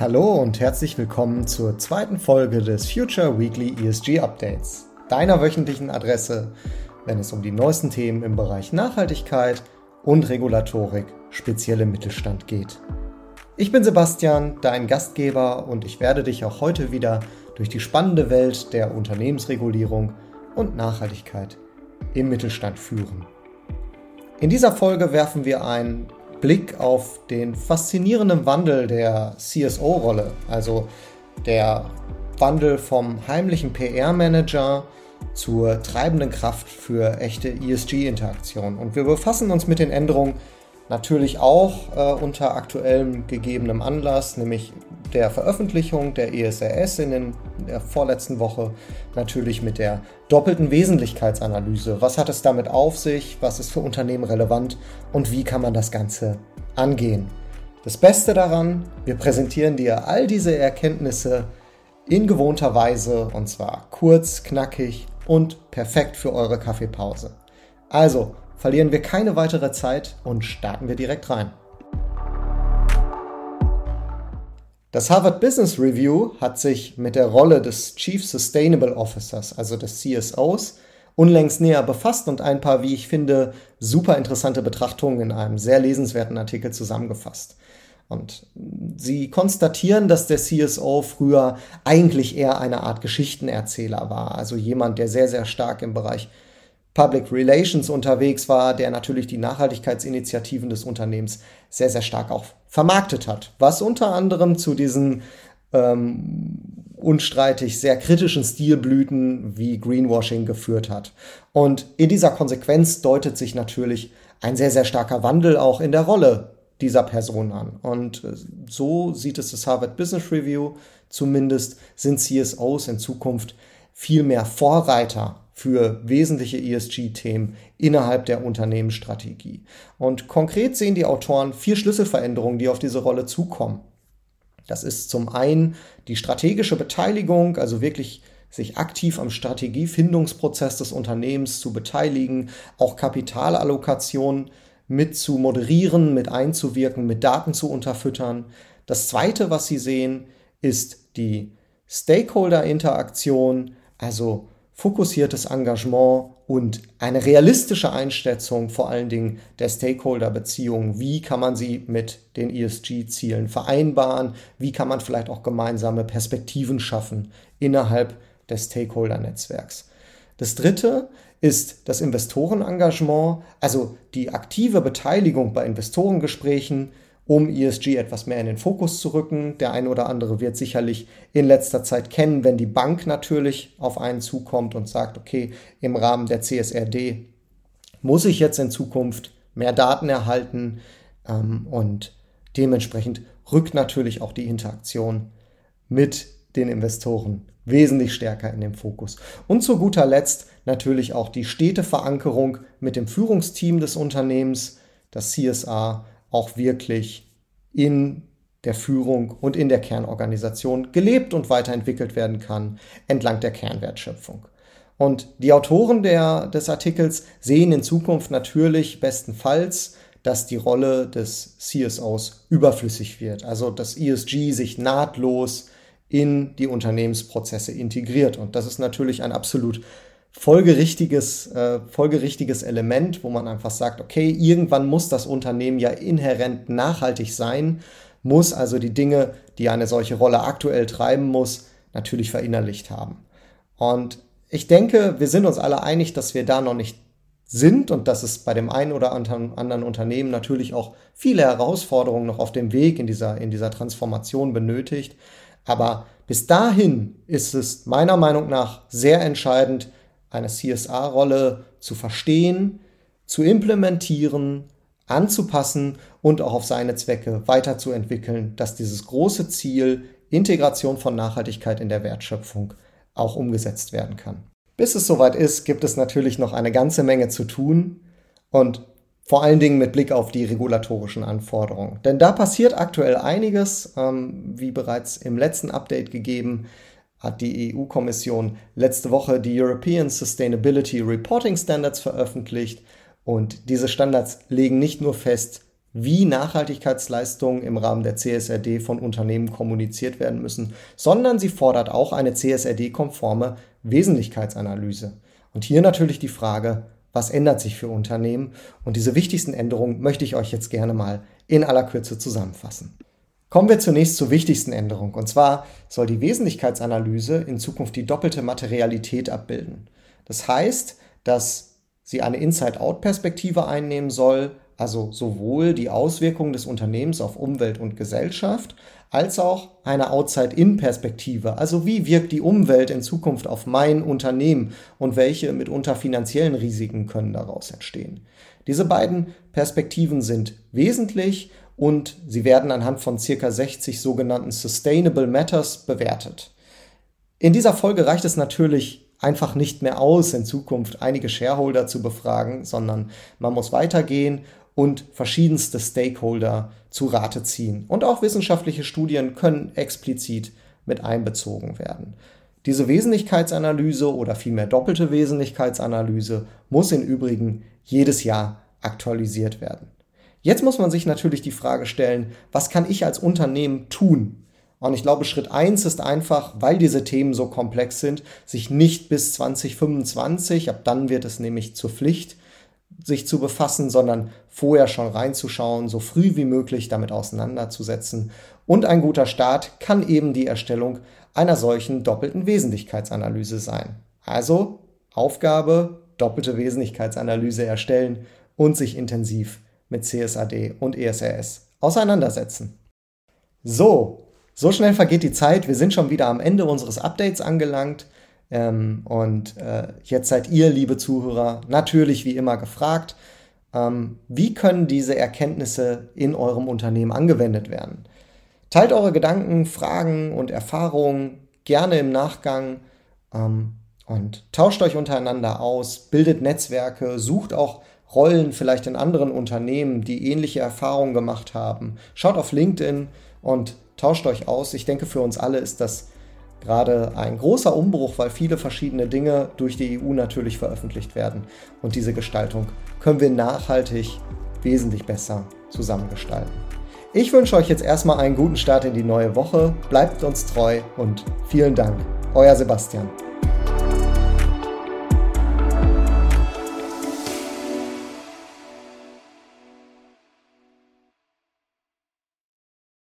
Hallo und herzlich willkommen zur zweiten Folge des Future Weekly ESG Updates, deiner wöchentlichen Adresse, wenn es um die neuesten Themen im Bereich Nachhaltigkeit und Regulatorik, speziell im Mittelstand geht. Ich bin Sebastian, dein Gastgeber und ich werde dich auch heute wieder durch die spannende Welt der Unternehmensregulierung und Nachhaltigkeit im Mittelstand führen. In dieser Folge werfen wir einen Blick auf den faszinierenden Wandel der CSO-Rolle, also der Wandel vom heimlichen PR-Manager zur treibenden Kraft für echte ESG-Interaktion. Und wir befassen uns mit den Änderungen natürlich auch äh, unter aktuellem gegebenem Anlass, nämlich der Veröffentlichung der ESRS in, den, in der vorletzten Woche natürlich mit der doppelten Wesentlichkeitsanalyse. Was hat es damit auf sich? Was ist für Unternehmen relevant? Und wie kann man das Ganze angehen? Das Beste daran, wir präsentieren dir all diese Erkenntnisse in gewohnter Weise und zwar kurz, knackig und perfekt für eure Kaffeepause. Also, verlieren wir keine weitere Zeit und starten wir direkt rein. Das Harvard Business Review hat sich mit der Rolle des Chief Sustainable Officers, also des CSOs, unlängst näher befasst und ein paar, wie ich finde, super interessante Betrachtungen in einem sehr lesenswerten Artikel zusammengefasst. Und sie konstatieren, dass der CSO früher eigentlich eher eine Art Geschichtenerzähler war, also jemand, der sehr, sehr stark im Bereich Public Relations unterwegs war, der natürlich die Nachhaltigkeitsinitiativen des Unternehmens sehr, sehr stark auch vermarktet hat. Was unter anderem zu diesen ähm, unstreitig sehr kritischen Stilblüten wie Greenwashing geführt hat. Und in dieser Konsequenz deutet sich natürlich ein sehr, sehr starker Wandel auch in der Rolle dieser Person an. Und äh, so sieht es das Harvard Business Review. Zumindest sind CSOs in Zukunft viel mehr Vorreiter für wesentliche ESG-Themen innerhalb der Unternehmensstrategie. Und konkret sehen die Autoren vier Schlüsselveränderungen, die auf diese Rolle zukommen. Das ist zum einen die strategische Beteiligung, also wirklich sich aktiv am Strategiefindungsprozess des Unternehmens zu beteiligen, auch Kapitalallokation mit zu moderieren, mit einzuwirken, mit Daten zu unterfüttern. Das zweite, was Sie sehen, ist die Stakeholder-Interaktion, also fokussiertes Engagement und eine realistische Einschätzung vor allen Dingen der Stakeholder-Beziehungen. Wie kann man sie mit den ESG-Zielen vereinbaren? Wie kann man vielleicht auch gemeinsame Perspektiven schaffen innerhalb des Stakeholder-Netzwerks? Das dritte ist das Investorenengagement, also die aktive Beteiligung bei Investorengesprächen um ESG etwas mehr in den Fokus zu rücken. Der eine oder andere wird sicherlich in letzter Zeit kennen, wenn die Bank natürlich auf einen zukommt und sagt, okay, im Rahmen der CSRD muss ich jetzt in Zukunft mehr Daten erhalten ähm, und dementsprechend rückt natürlich auch die Interaktion mit den Investoren wesentlich stärker in den Fokus. Und zu guter Letzt natürlich auch die stete Verankerung mit dem Führungsteam des Unternehmens, das CSR auch wirklich in der Führung und in der Kernorganisation gelebt und weiterentwickelt werden kann entlang der Kernwertschöpfung. Und die Autoren der, des Artikels sehen in Zukunft natürlich bestenfalls, dass die Rolle des CSOs überflüssig wird, also dass ESG sich nahtlos in die Unternehmensprozesse integriert. Und das ist natürlich ein absolut folgerichtiges, äh, folgerichtiges Element, wo man einfach sagt, okay, irgendwann muss das Unternehmen ja inhärent nachhaltig sein, muss also die Dinge, die eine solche Rolle aktuell treiben muss, natürlich verinnerlicht haben. Und ich denke, wir sind uns alle einig, dass wir da noch nicht sind und dass es bei dem einen oder anderen Unternehmen natürlich auch viele Herausforderungen noch auf dem Weg in dieser, in dieser Transformation benötigt. Aber bis dahin ist es meiner Meinung nach sehr entscheidend, eine CSA-Rolle zu verstehen, zu implementieren, anzupassen und auch auf seine Zwecke weiterzuentwickeln, dass dieses große Ziel Integration von Nachhaltigkeit in der Wertschöpfung auch umgesetzt werden kann. Bis es soweit ist, gibt es natürlich noch eine ganze Menge zu tun und vor allen Dingen mit Blick auf die regulatorischen Anforderungen. Denn da passiert aktuell einiges, ähm, wie bereits im letzten Update gegeben hat die EU-Kommission letzte Woche die European Sustainability Reporting Standards veröffentlicht und diese Standards legen nicht nur fest, wie Nachhaltigkeitsleistungen im Rahmen der CSRD von Unternehmen kommuniziert werden müssen, sondern sie fordert auch eine CSRD-konforme Wesentlichkeitsanalyse. Und hier natürlich die Frage, was ändert sich für Unternehmen? Und diese wichtigsten Änderungen möchte ich euch jetzt gerne mal in aller Kürze zusammenfassen. Kommen wir zunächst zur wichtigsten Änderung. Und zwar soll die Wesentlichkeitsanalyse in Zukunft die doppelte Materialität abbilden. Das heißt, dass sie eine Inside-Out-Perspektive einnehmen soll, also sowohl die Auswirkungen des Unternehmens auf Umwelt und Gesellschaft, als auch eine Outside-In-Perspektive, also wie wirkt die Umwelt in Zukunft auf mein Unternehmen und welche mitunter finanziellen Risiken können daraus entstehen. Diese beiden Perspektiven sind wesentlich und sie werden anhand von circa 60 sogenannten Sustainable Matters bewertet. In dieser Folge reicht es natürlich einfach nicht mehr aus, in Zukunft einige Shareholder zu befragen, sondern man muss weitergehen und verschiedenste Stakeholder zu Rate ziehen. Und auch wissenschaftliche Studien können explizit mit einbezogen werden. Diese Wesentlichkeitsanalyse oder vielmehr doppelte Wesentlichkeitsanalyse muss im Übrigen jedes Jahr aktualisiert werden. Jetzt muss man sich natürlich die Frage stellen, was kann ich als Unternehmen tun? Und ich glaube, Schritt eins ist einfach, weil diese Themen so komplex sind, sich nicht bis 2025, ab dann wird es nämlich zur Pflicht, sich zu befassen, sondern vorher schon reinzuschauen, so früh wie möglich damit auseinanderzusetzen. Und ein guter Start kann eben die Erstellung einer solchen doppelten Wesentlichkeitsanalyse sein. Also Aufgabe, doppelte Wesentlichkeitsanalyse erstellen und sich intensiv mit CSAD und ESRS auseinandersetzen. So, so schnell vergeht die Zeit. Wir sind schon wieder am Ende unseres Updates angelangt. Ähm, und äh, jetzt seid ihr, liebe Zuhörer, natürlich wie immer gefragt, ähm, wie können diese Erkenntnisse in eurem Unternehmen angewendet werden? Teilt eure Gedanken, Fragen und Erfahrungen gerne im Nachgang ähm, und tauscht euch untereinander aus, bildet Netzwerke, sucht auch Rollen vielleicht in anderen Unternehmen, die ähnliche Erfahrungen gemacht haben. Schaut auf LinkedIn und tauscht euch aus. Ich denke, für uns alle ist das gerade ein großer Umbruch, weil viele verschiedene Dinge durch die EU natürlich veröffentlicht werden. Und diese Gestaltung können wir nachhaltig wesentlich besser zusammengestalten. Ich wünsche euch jetzt erstmal einen guten Start in die neue Woche. Bleibt uns treu und vielen Dank. Euer Sebastian.